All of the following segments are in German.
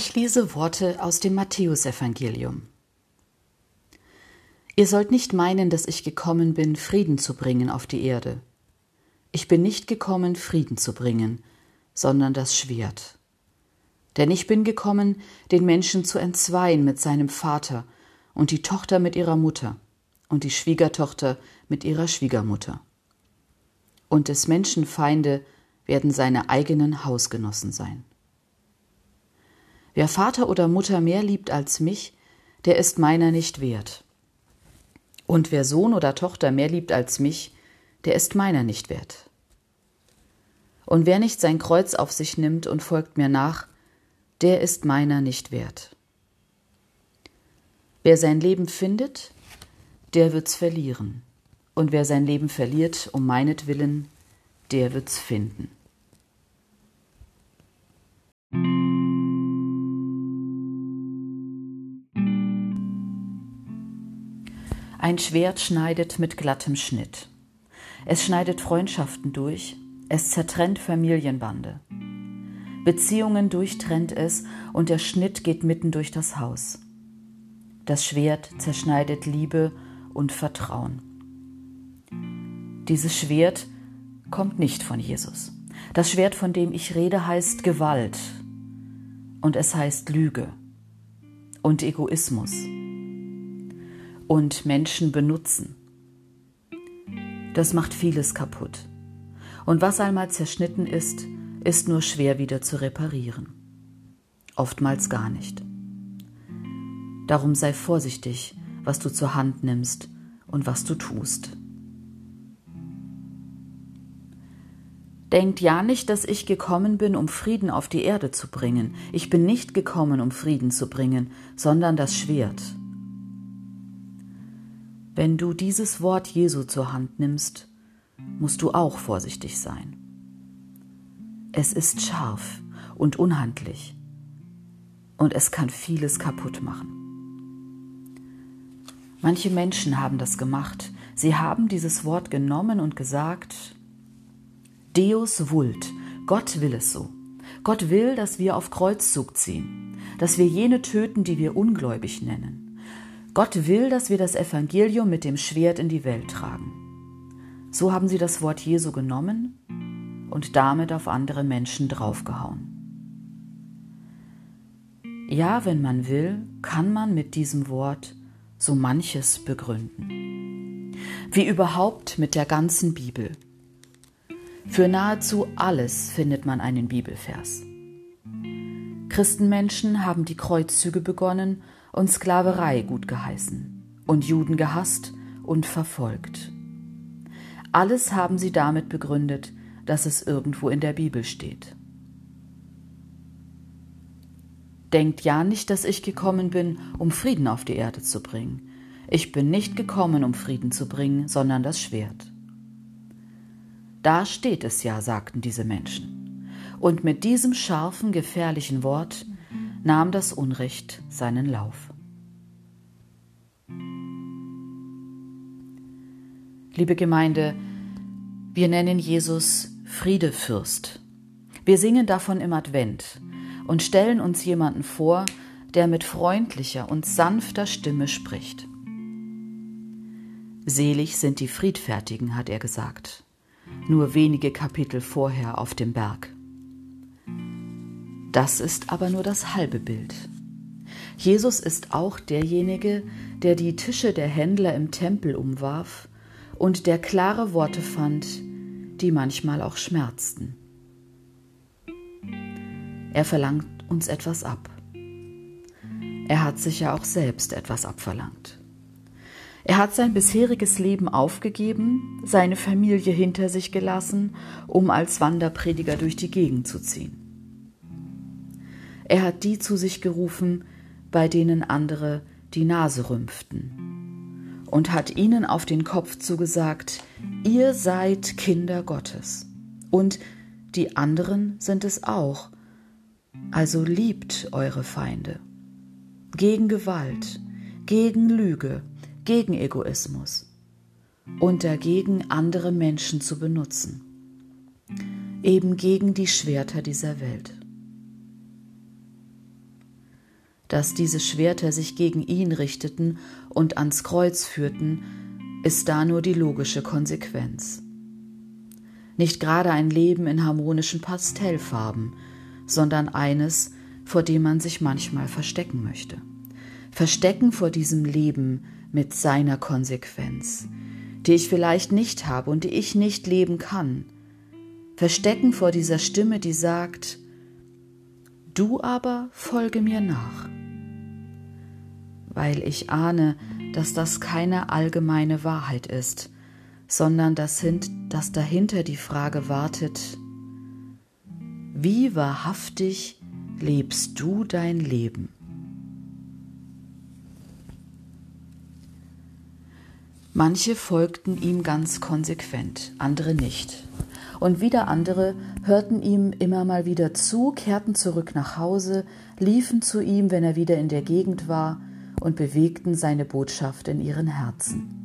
Ich lese Worte aus dem Matthäusevangelium. Ihr sollt nicht meinen, dass ich gekommen bin, Frieden zu bringen auf die Erde. Ich bin nicht gekommen, Frieden zu bringen, sondern das Schwert. Denn ich bin gekommen, den Menschen zu entzweien mit seinem Vater und die Tochter mit ihrer Mutter und die Schwiegertochter mit ihrer Schwiegermutter. Und des Menschen Feinde werden seine eigenen Hausgenossen sein. Wer Vater oder Mutter mehr liebt als mich, der ist meiner nicht wert. Und wer Sohn oder Tochter mehr liebt als mich, der ist meiner nicht wert. Und wer nicht sein Kreuz auf sich nimmt und folgt mir nach, der ist meiner nicht wert. Wer sein Leben findet, der wird's verlieren. Und wer sein Leben verliert um meinetwillen, der wird's finden. Ein Schwert schneidet mit glattem Schnitt. Es schneidet Freundschaften durch, es zertrennt Familienbande. Beziehungen durchtrennt es und der Schnitt geht mitten durch das Haus. Das Schwert zerschneidet Liebe und Vertrauen. Dieses Schwert kommt nicht von Jesus. Das Schwert, von dem ich rede, heißt Gewalt und es heißt Lüge und Egoismus und Menschen benutzen. Das macht vieles kaputt. Und was einmal zerschnitten ist, ist nur schwer wieder zu reparieren. Oftmals gar nicht. Darum sei vorsichtig, was du zur Hand nimmst und was du tust. Denkt ja nicht, dass ich gekommen bin, um Frieden auf die Erde zu bringen. Ich bin nicht gekommen, um Frieden zu bringen, sondern das Schwert. Wenn du dieses Wort Jesu zur Hand nimmst, musst du auch vorsichtig sein. Es ist scharf und unhandlich und es kann vieles kaputt machen. Manche Menschen haben das gemacht. Sie haben dieses Wort genommen und gesagt, Deus vult, Gott will es so. Gott will, dass wir auf Kreuzzug ziehen, dass wir jene töten, die wir ungläubig nennen Gott will, dass wir das Evangelium mit dem Schwert in die Welt tragen. So haben sie das Wort Jesu genommen und damit auf andere Menschen draufgehauen. Ja, wenn man will, kann man mit diesem Wort so manches begründen. Wie überhaupt mit der ganzen Bibel. Für nahezu alles findet man einen Bibelvers. Christenmenschen haben die Kreuzzüge begonnen und Sklaverei gut geheißen und Juden gehasst und verfolgt. Alles haben sie damit begründet, dass es irgendwo in der Bibel steht. Denkt ja nicht, dass ich gekommen bin, um Frieden auf die Erde zu bringen. Ich bin nicht gekommen, um Frieden zu bringen, sondern das Schwert. Da steht es ja, sagten diese Menschen. Und mit diesem scharfen, gefährlichen Wort nahm das Unrecht seinen Lauf. Liebe Gemeinde, wir nennen Jesus Friedefürst. Wir singen davon im Advent und stellen uns jemanden vor, der mit freundlicher und sanfter Stimme spricht. Selig sind die Friedfertigen, hat er gesagt, nur wenige Kapitel vorher auf dem Berg. Das ist aber nur das halbe Bild. Jesus ist auch derjenige, der die Tische der Händler im Tempel umwarf und der klare Worte fand, die manchmal auch schmerzten. Er verlangt uns etwas ab. Er hat sich ja auch selbst etwas abverlangt. Er hat sein bisheriges Leben aufgegeben, seine Familie hinter sich gelassen, um als Wanderprediger durch die Gegend zu ziehen. Er hat die zu sich gerufen, bei denen andere die Nase rümpften, und hat ihnen auf den Kopf zugesagt, ihr seid Kinder Gottes, und die anderen sind es auch, also liebt eure Feinde. Gegen Gewalt, gegen Lüge, gegen Egoismus. Und dagegen andere Menschen zu benutzen, eben gegen die Schwerter dieser Welt. Dass diese Schwerter sich gegen ihn richteten und ans Kreuz führten, ist da nur die logische Konsequenz. Nicht gerade ein Leben in harmonischen Pastellfarben, sondern eines, vor dem man sich manchmal verstecken möchte. Verstecken vor diesem Leben mit seiner Konsequenz, die ich vielleicht nicht habe und die ich nicht leben kann. Verstecken vor dieser Stimme, die sagt, du aber folge mir nach. Weil ich ahne, dass das keine allgemeine Wahrheit ist, sondern dass, dass dahinter die Frage wartet, wie wahrhaftig lebst du dein Leben? Manche folgten ihm ganz konsequent, andere nicht. Und wieder andere hörten ihm immer mal wieder zu, kehrten zurück nach Hause, liefen zu ihm, wenn er wieder in der Gegend war, und bewegten seine Botschaft in ihren Herzen.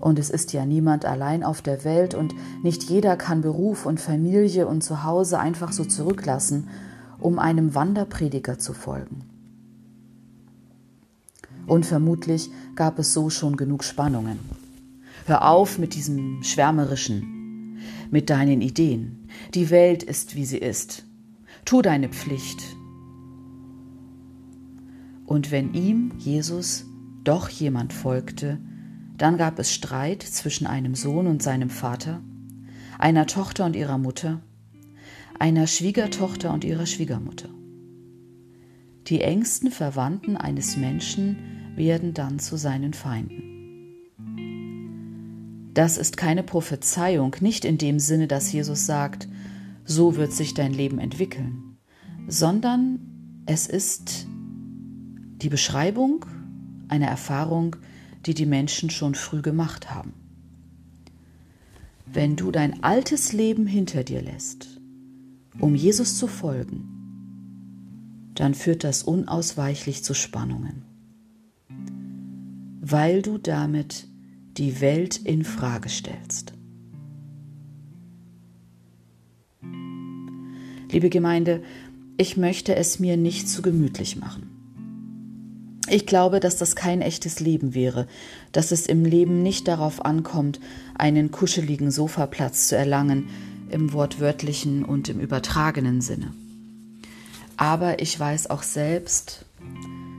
Und es ist ja niemand allein auf der Welt und nicht jeder kann Beruf und Familie und Zuhause einfach so zurücklassen, um einem Wanderprediger zu folgen. Und vermutlich gab es so schon genug Spannungen. Hör auf mit diesem Schwärmerischen, mit deinen Ideen. Die Welt ist, wie sie ist. Tu deine Pflicht. Und wenn ihm, Jesus, doch jemand folgte, dann gab es Streit zwischen einem Sohn und seinem Vater, einer Tochter und ihrer Mutter, einer Schwiegertochter und ihrer Schwiegermutter. Die engsten Verwandten eines Menschen werden dann zu seinen Feinden. Das ist keine Prophezeiung, nicht in dem Sinne, dass Jesus sagt, so wird sich dein Leben entwickeln, sondern es ist die Beschreibung einer Erfahrung, die die Menschen schon früh gemacht haben. Wenn du dein altes Leben hinter dir lässt, um Jesus zu folgen, dann führt das unausweichlich zu Spannungen weil du damit die Welt in Frage stellst. Liebe Gemeinde, ich möchte es mir nicht zu gemütlich machen. Ich glaube, dass das kein echtes Leben wäre, dass es im Leben nicht darauf ankommt, einen kuscheligen Sofaplatz zu erlangen, im wortwörtlichen und im übertragenen Sinne. Aber ich weiß auch selbst,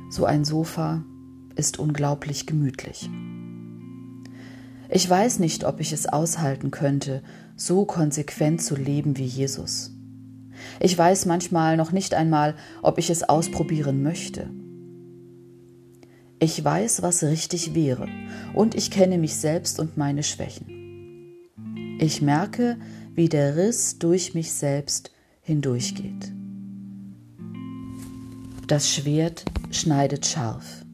so ein Sofa ist unglaublich gemütlich. Ich weiß nicht, ob ich es aushalten könnte, so konsequent zu leben wie Jesus. Ich weiß manchmal noch nicht einmal, ob ich es ausprobieren möchte. Ich weiß, was richtig wäre, und ich kenne mich selbst und meine Schwächen. Ich merke, wie der Riss durch mich selbst hindurchgeht. Das Schwert schneidet scharf.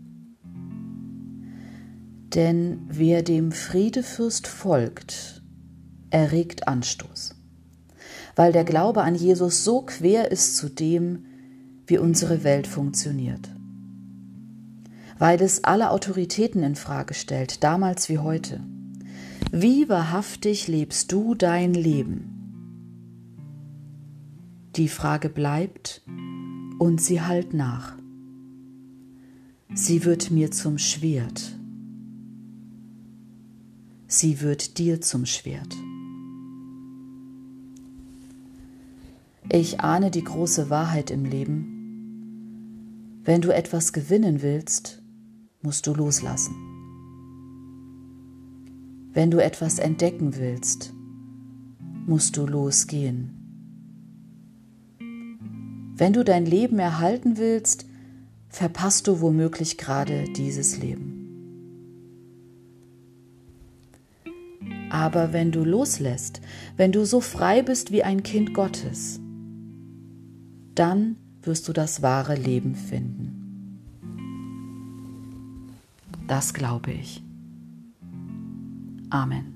Denn wer dem Friedefürst folgt, erregt Anstoß, weil der Glaube an Jesus so quer ist zu dem, wie unsere Welt funktioniert. Weil es alle Autoritäten in Frage stellt, damals wie heute. Wie wahrhaftig lebst du dein Leben? Die Frage bleibt und sie halt nach. Sie wird mir zum Schwert sie wird dir zum Schwert. Ich ahne die große Wahrheit im Leben. Wenn du etwas gewinnen willst, musst du loslassen. Wenn du etwas entdecken willst, musst du losgehen. Wenn du dein Leben erhalten willst, verpasst du womöglich gerade dieses Leben. Aber wenn du loslässt, wenn du so frei bist wie ein Kind Gottes, dann wirst du das wahre Leben finden. Das glaube ich. Amen.